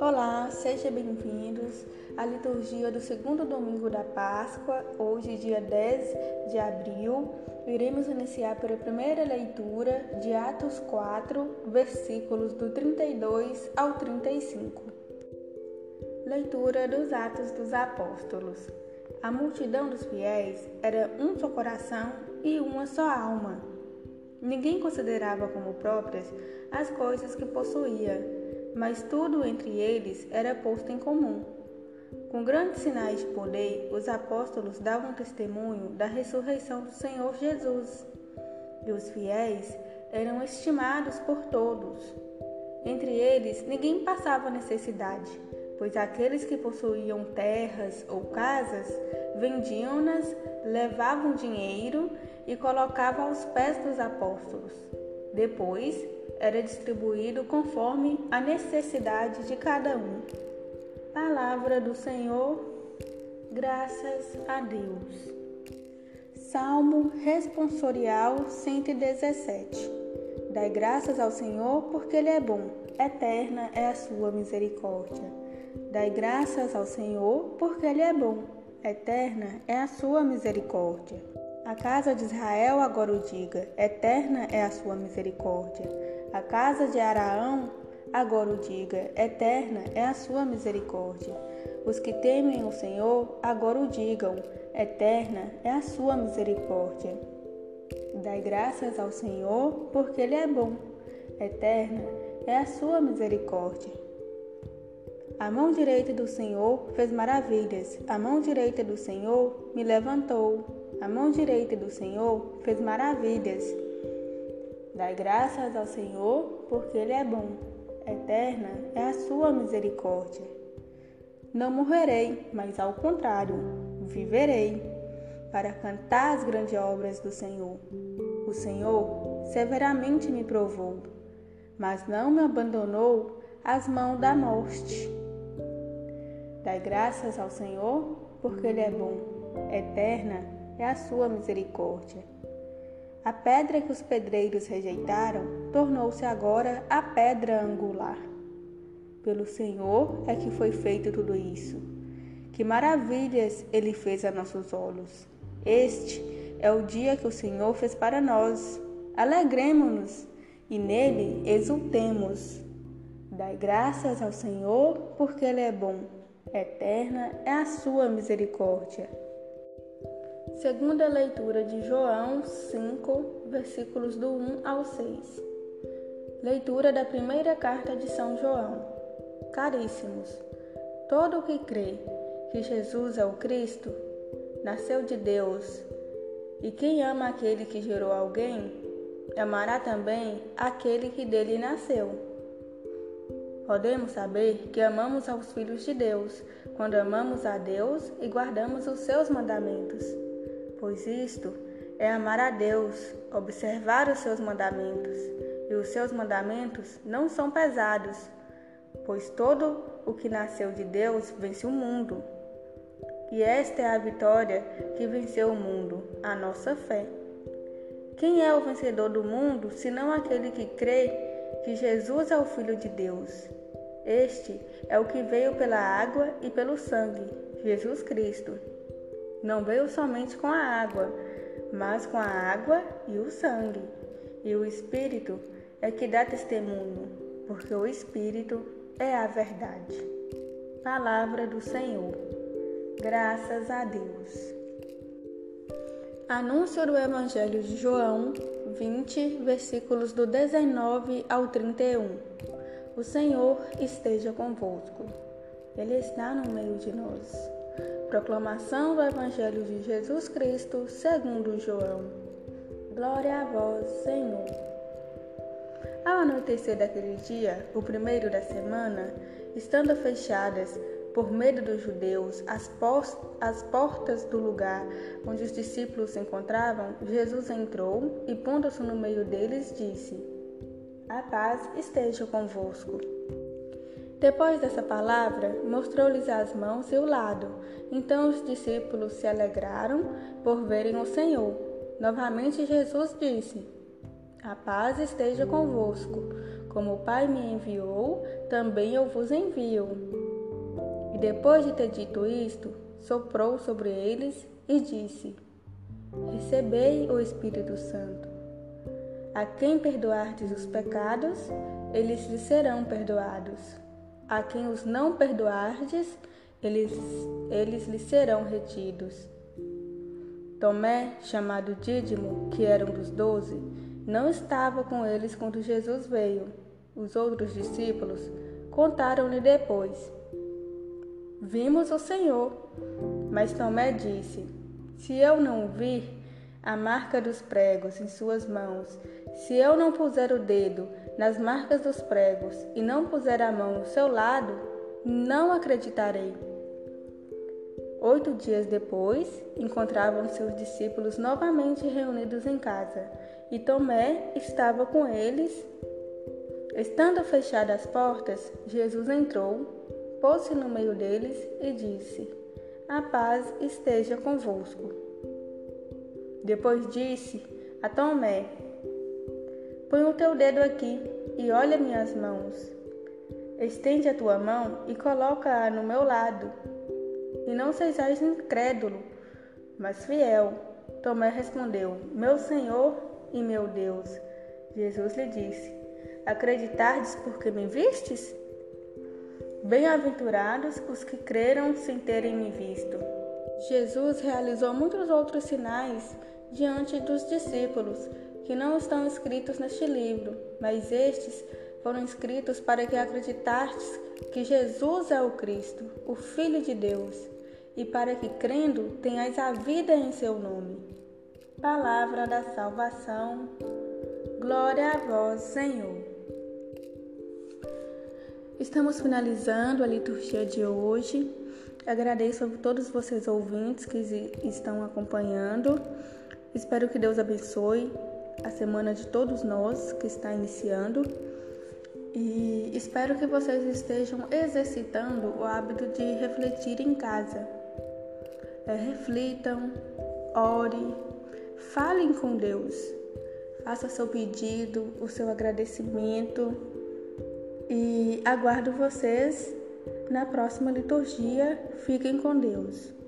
Olá, sejam bem-vindos à liturgia do segundo domingo da Páscoa, hoje, dia 10 de abril. Iremos iniciar pela primeira leitura de Atos 4, versículos do 32 ao 35. Leitura dos Atos dos Apóstolos. A multidão dos fiéis era um só coração e uma só alma. Ninguém considerava como próprias as coisas que possuía mas tudo entre eles era posto em comum. Com grandes sinais de poder, os apóstolos davam testemunho da ressurreição do Senhor Jesus, e os fiéis eram estimados por todos. Entre eles, ninguém passava necessidade, pois aqueles que possuíam terras ou casas vendiam-nas, levavam dinheiro e colocavam aos pés dos apóstolos. Depois, era distribuído conforme a necessidade de cada um. Palavra do Senhor, graças a Deus. Salmo responsorial 117. Dai graças ao Senhor porque Ele é bom, eterna é a sua misericórdia. Dai graças ao Senhor porque Ele é bom, eterna é a sua misericórdia. A casa de Israel agora o diga: eterna é a sua misericórdia. A casa de Araão agora o diga: eterna é a sua misericórdia. Os que temem o Senhor agora o digam: eterna é a sua misericórdia. Dai graças ao Senhor, porque Ele é bom, eterna é a sua misericórdia. A mão direita do Senhor fez maravilhas, a mão direita do Senhor me levantou. A mão direita do Senhor fez maravilhas. Dai graças ao Senhor, porque Ele é bom. Eterna é a sua misericórdia. Não morrerei, mas ao contrário, viverei, para cantar as grandes obras do Senhor. O Senhor severamente me provou, mas não me abandonou às mãos da morte. Dai graças ao Senhor, porque Ele é bom. Eterna é a sua misericórdia. A pedra que os pedreiros rejeitaram tornou-se agora a pedra angular. Pelo Senhor é que foi feito tudo isso. Que maravilhas ele fez a nossos olhos. Este é o dia que o Senhor fez para nós. Alegremos-nos e nele exultemos. Dai graças ao Senhor, porque Ele é bom. Eterna é a sua misericórdia. Segunda leitura de João 5, versículos do 1 ao 6. Leitura da primeira carta de São João. Caríssimos, todo o que crê que Jesus é o Cristo nasceu de Deus, e quem ama aquele que gerou alguém, amará também aquele que dele nasceu. Podemos saber que amamos aos filhos de Deus quando amamos a Deus e guardamos os seus mandamentos pois isto é amar a Deus, observar os seus mandamentos, e os seus mandamentos não são pesados, pois todo o que nasceu de Deus vence o mundo. E esta é a vitória que venceu o mundo, a nossa fé. Quem é o vencedor do mundo, senão aquele que crê que Jesus é o Filho de Deus? Este é o que veio pela água e pelo sangue, Jesus Cristo não veio somente com a água, mas com a água e o sangue. E o Espírito é que dá testemunho, porque o Espírito é a verdade. Palavra do Senhor. Graças a Deus. Anúncio do Evangelho de João 20, versículos do 19 ao 31. O Senhor esteja convosco. Ele está no meio de nós. Proclamação do Evangelho de Jesus Cristo segundo João. Glória a vós, Senhor. Ao anoitecer daquele dia, o primeiro da semana, estando fechadas, por medo dos judeus, as, as portas do lugar onde os discípulos se encontravam, Jesus entrou e, pondo-se no meio deles, disse: A paz esteja convosco. Depois dessa palavra, mostrou-lhes as mãos e o lado. Então os discípulos se alegraram por verem o Senhor. Novamente Jesus disse: A paz esteja convosco. Como o Pai me enviou, também eu vos envio. E depois de ter dito isto, soprou sobre eles e disse: Recebei o Espírito Santo. A quem perdoardes os pecados, eles lhes serão perdoados. A quem os não perdoardes, eles, eles lhes serão retidos. Tomé, chamado Dídimo, que era um dos doze, não estava com eles quando Jesus veio. Os outros discípulos contaram-lhe depois: Vimos o Senhor. Mas Tomé disse: Se eu não vir a marca dos pregos em suas mãos, se eu não puser o dedo nas marcas dos pregos e não puser a mão no seu lado, não acreditarei. Oito dias depois, encontravam seus discípulos novamente reunidos em casa, e Tomé estava com eles. Estando fechadas as portas, Jesus entrou, pôs-se no meio deles e disse: A paz esteja convosco. Depois disse a Tomé: Põe o teu dedo aqui e olha minhas mãos. Estende a tua mão e coloca-a no meu lado e não sejais incrédulo, mas fiel. Tomé respondeu: Meu Senhor e meu Deus. Jesus lhe disse: Acreditardes porque me vistes? Bem-aventurados os que creram sem terem me visto. Jesus realizou muitos outros sinais diante dos discípulos que não estão escritos neste livro, mas estes foram escritos para que acreditastes que Jesus é o Cristo, o Filho de Deus e para que, crendo, tenhais a vida em seu nome. Palavra da salvação. Glória a vós, Senhor. Estamos finalizando a liturgia de hoje. Agradeço a todos vocês ouvintes que estão acompanhando. Espero que Deus abençoe a semana de todos nós que está iniciando. E espero que vocês estejam exercitando o hábito de refletir em casa é, reflitam, ore, falem com Deus, faça seu pedido, o seu agradecimento e aguardo vocês na próxima liturgia. Fiquem com Deus.